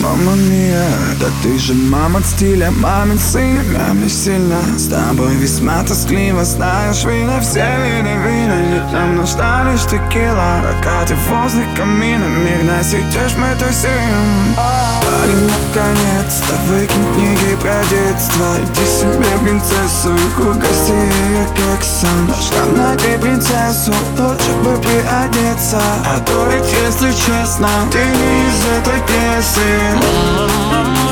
Мама мия, да ты же мама от стиля Мамин сын, мамин сильно С тобой весьма тоскливо Знаешь, вина, все виды вина. Нам нужна лишь текила Пока ты возле камина. Мирно сидишь, мы тусим. Парень, наконец-то выкинь книги про детство. Иди себе принцессу и угости ее кексом Что найти принцессу, лучше бы приодеться А то ведь, если честно, ты не из этой пьесы. Мама,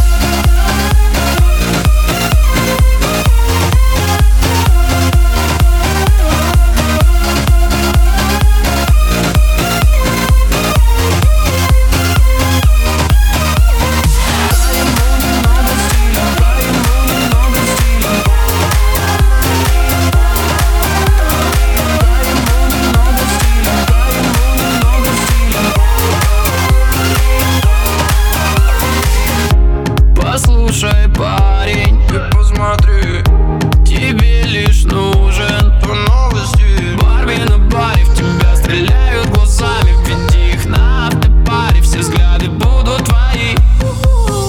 парень, Ты посмотри, тебе лишь нужен по новости. Барби на баре в тебя стреляют глазами. Веди их на автопаре, все взгляды будут твои.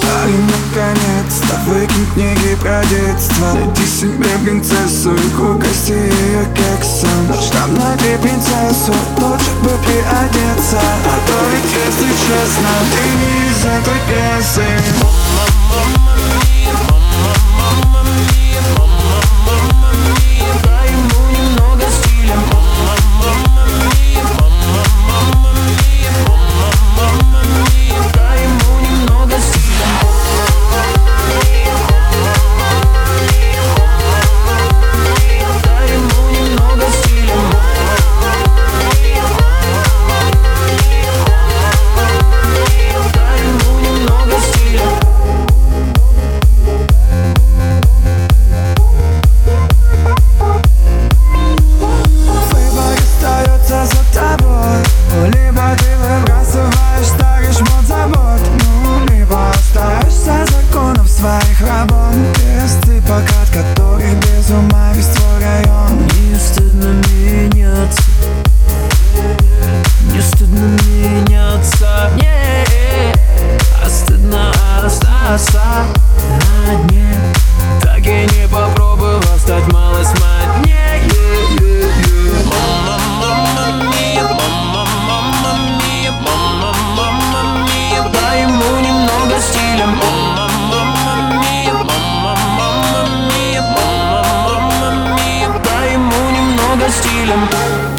Парень, наконец-то выкинь книги про детство. Найди себе принцессу и угости ее кексом. Чтоб найти принцессу, лучше бы приодеться. А то ведь, если честно, ты не из этой пьесы Мама, мама, мия, мама, мама, мия, мама, not stealing.